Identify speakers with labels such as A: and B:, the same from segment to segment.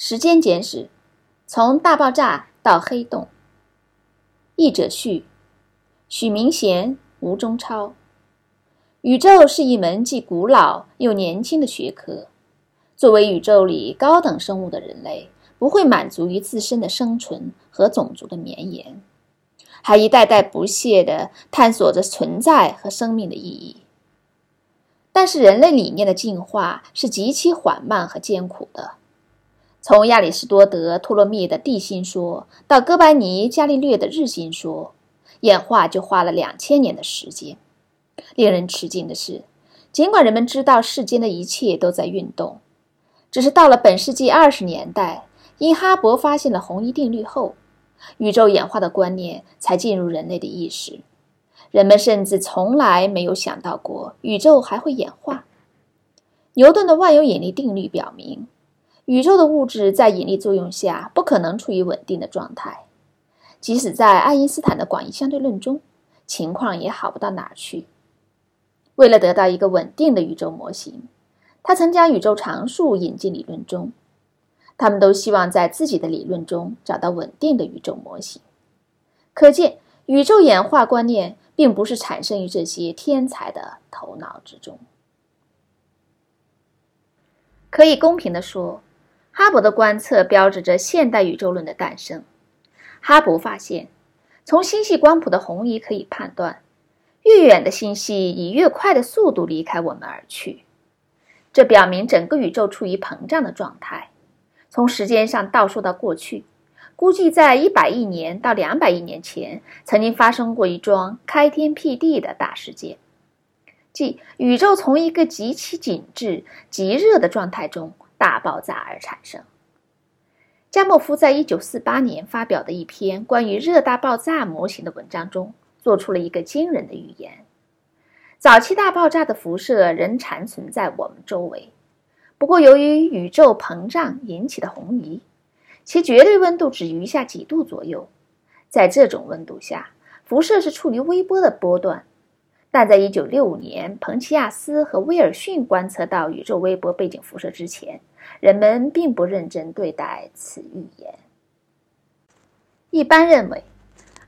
A: 时间简史：从大爆炸到黑洞。译者序：许明贤、吴中超。宇宙是一门既古老又年轻的学科。作为宇宙里高等生物的人类，不会满足于自身的生存和种族的绵延，还一代代不懈地探索着存在和生命的意义。但是，人类理念的进化是极其缓慢和艰苦的。从亚里士多德、托勒密的地心说到哥白尼、伽利略的日心说，演化就花了两千年的时间。令人吃惊的是，尽管人们知道世间的一切都在运动，只是到了本世纪二十年代，因哈勃发现了红移定律后，宇宙演化的观念才进入人类的意识。人们甚至从来没有想到过宇宙还会演化。牛顿的万有引力定律表明，宇宙的物质在引力作用下不可能处于稳定的状态。即使在爱因斯坦的广义相对论中，情况也好不到哪儿去。为了得到一个稳定的宇宙模型，他曾将宇宙常数引进理论中。他们都希望在自己的理论中找到稳定的宇宙模型。可见，宇宙演化观念。并不是产生于这些天才的头脑之中。可以公平地说，哈勃的观测标志着现代宇宙论的诞生。哈勃发现，从星系光谱的红移可以判断，越远的星系以越快的速度离开我们而去。这表明整个宇宙处于膨胀的状态。从时间上倒数到过去。估计在一百亿年到两百亿年前，曾经发生过一桩开天辟地的大事件，即宇宙从一个极其紧致、极热的状态中大爆炸而产生。加莫夫在一九四八年发表的一篇关于热大爆炸模型的文章中，做出了一个惊人的预言：早期大爆炸的辐射仍残存在我们周围，不过由于宇宙膨胀引起的红移。其绝对温度只余下几度左右，在这种温度下，辐射是处于微波的波段。但在1965年，彭齐亚斯和威尔逊观测到宇宙微波背景辐射之前，人们并不认真对待此预言。一般认为，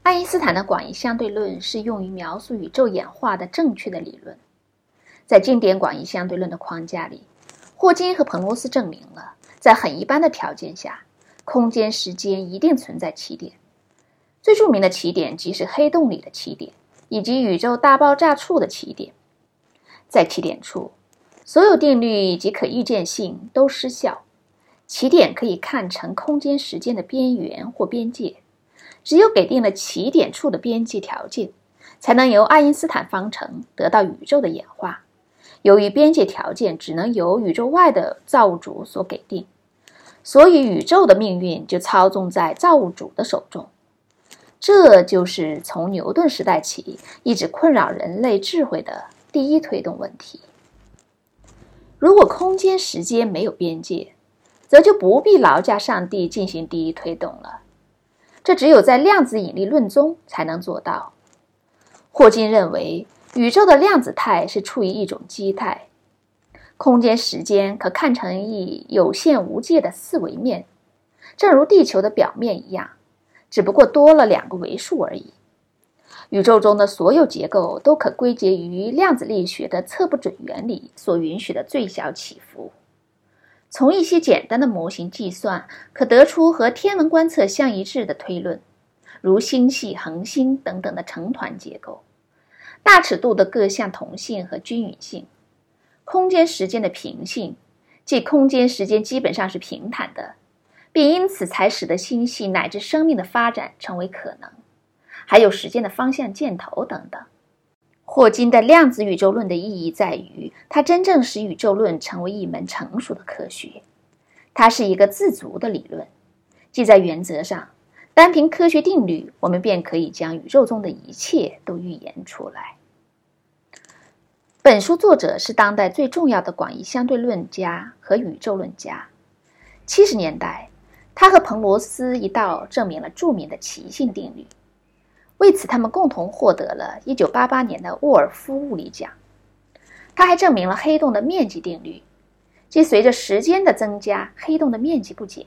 A: 爱因斯坦的广义相对论是用于描述宇宙演化的正确的理论。在经典广义相对论的框架里，霍金和彭罗斯证明了，在很一般的条件下。空间、时间一定存在起点，最著名的起点即是黑洞里的起点，以及宇宙大爆炸处的起点。在起点处，所有定律及可预见性都失效。起点可以看成空间、时间的边缘或边界。只有给定了起点处的边界条件，才能由爱因斯坦方程得到宇宙的演化。由于边界条件只能由宇宙外的造物主所给定。所以，宇宙的命运就操纵在造物主的手中。这就是从牛顿时代起一直困扰人类智慧的第一推动问题。如果空间、时间没有边界，则就不必劳驾上帝进行第一推动了。这只有在量子引力论中才能做到。霍金认为，宇宙的量子态是处于一种基态。空间、时间可看成一有限无界的四维面，正如地球的表面一样，只不过多了两个维数而已。宇宙中的所有结构都可归结于量子力学的测不准原理所允许的最小起伏。从一些简单的模型计算，可得出和天文观测相一致的推论，如星系、恒星等等的成团结构，大尺度的各项同性和均匀性。空间时间的平性，即空间时间基本上是平坦的，并因此才使得星系乃至生命的发展成为可能。还有时间的方向箭头等等。霍金的量子宇宙论的意义在于，它真正使宇宙论成为一门成熟的科学。它是一个自足的理论，即在原则上，单凭科学定律，我们便可以将宇宙中的一切都预言出来。本书作者是当代最重要的广义相对论家和宇宙论家。七十年代，他和彭罗斯一道证明了著名的奇性定律，为此他们共同获得了一九八八年的沃尔夫物理奖。他还证明了黑洞的面积定律，即随着时间的增加，黑洞的面积不减，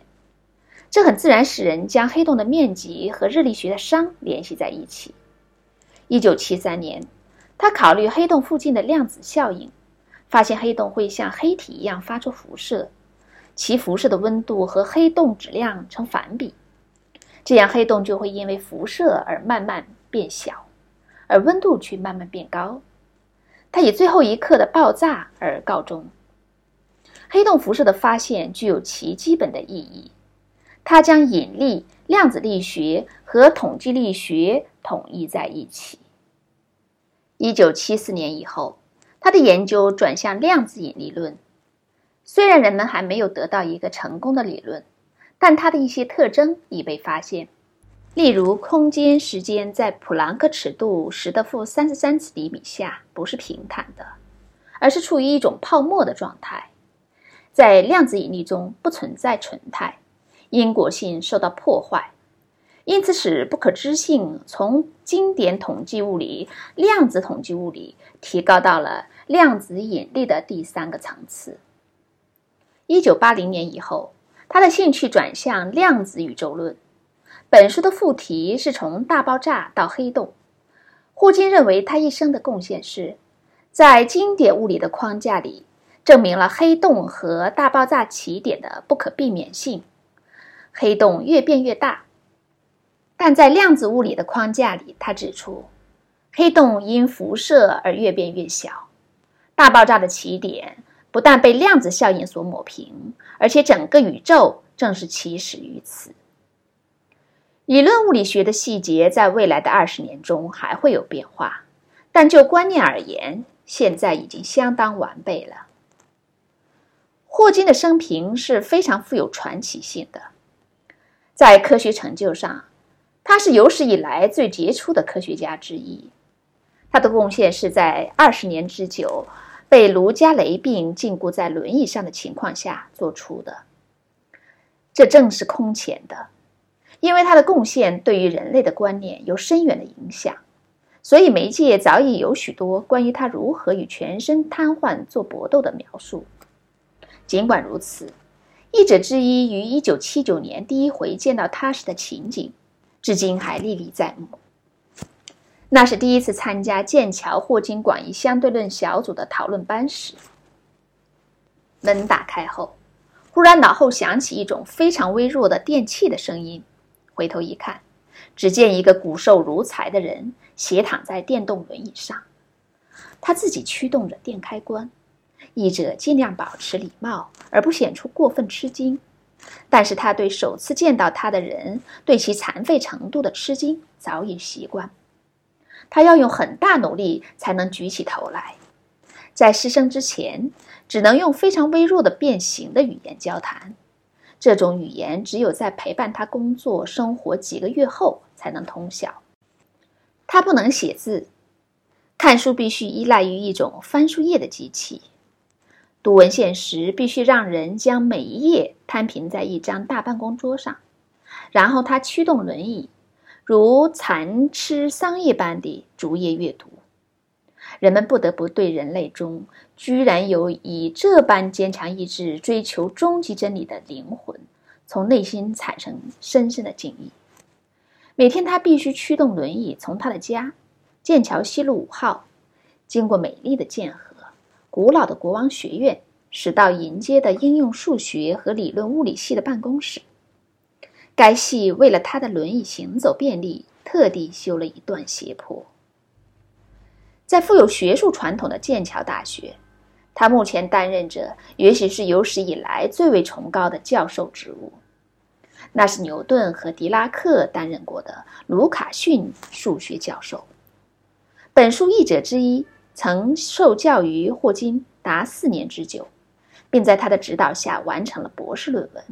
A: 这很自然使人将黑洞的面积和热力学的熵联系在一起。一九七三年，他考虑黑洞附近的量子效应，发现黑洞会像黑体一样发出辐射，其辐射的温度和黑洞质量成反比，这样黑洞就会因为辐射而慢慢变小，而温度却慢慢变高。它以最后一刻的爆炸而告终。黑洞辐射的发现具有其基本的意义，它将引力、量子力学和统计力学统一在一起。一九七四年以后，他的研究转向量子引力论。虽然人们还没有得到一个成功的理论，但它的一些特征已被发现。例如，空间时间在普朗克尺度十的负三十三次厘米下不是平坦的，而是处于一种泡沫的状态。在量子引力中不存在纯态，因果性受到破坏，因此使不可知性从经典统计物理、量子统计物理提高到了量子引力的第三个层次。一九八零年以后，他的兴趣转向量子宇宙论。本书的副题是从大爆炸到黑洞。霍金认为他一生的贡献是，在经典物理的框架里，证明了黑洞和大爆炸起点的不可避免性。黑洞越变越大，但在量子物理的框架里，他指出，黑洞因辐射而越变越小。大爆炸的起点不但被量子效应所抹平，而且整个宇宙正是起始于此。理论物理学的细节在未来的二十年中还会有变化，但就观念而言，现在已经相当完备了。霍金的生平是非常富有传奇性的，在科学成就上，他是有史以来最杰出的科学家之一。他的贡献是在二十年之久被卢加雷病禁锢在轮椅上的情况下做出的，这正是空前的。因为他的贡献对于人类的观念有深远的影响，所以媒介早已有许多关于他如何与全身瘫痪做搏斗的描述。尽管如此，译者之一于1979年第一回见到他时的情景，至今还历历在目。那是第一次参加剑桥霍金广义相对论小组的讨论班时，门打开后，忽然脑后响起一种非常微弱的电器的声音。回头一看，只见一个骨瘦如柴的人斜躺在电动轮椅上，他自己驱动着电开关。译者尽量保持礼貌，而不显出过分吃惊，但是他对首次见到他的人对其残废程度的吃惊早已习惯。他要用很大努力才能举起头来，在失声之前，只能用非常微弱的变形的语言交谈。这种语言只有在陪伴他工作生活几个月后才能通晓。他不能写字，看书必须依赖于一种翻书页的机器。读文献时必须让人将每一页摊平在一张大办公桌上，然后他驱动轮椅，如蚕吃桑叶般地逐页阅读。人们不得不对人类中居然有以这般坚强意志追求终极真理的灵魂，从内心产生深深的敬意。每天，他必须驱动轮椅从他的家——剑桥西路五号，经过美丽的剑河、古老的国王学院，驶到迎接的应用数学和理论物理系的办公室。该系为了他的轮椅行走便利，特地修了一段斜坡。在富有学术传统的剑桥大学，他目前担任着也许是有史以来最为崇高的教授职务，那是牛顿和狄拉克担任过的卢卡逊数学教授。本书译者之一曾受教于霍金达四年之久，并在他的指导下完成了博士论文。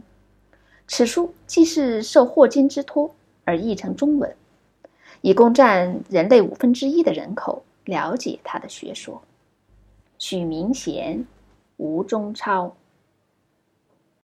A: 此书既是受霍金之托而译成中文，以供占人类五分之一的人口。了解他的学说。许明贤、吴中超。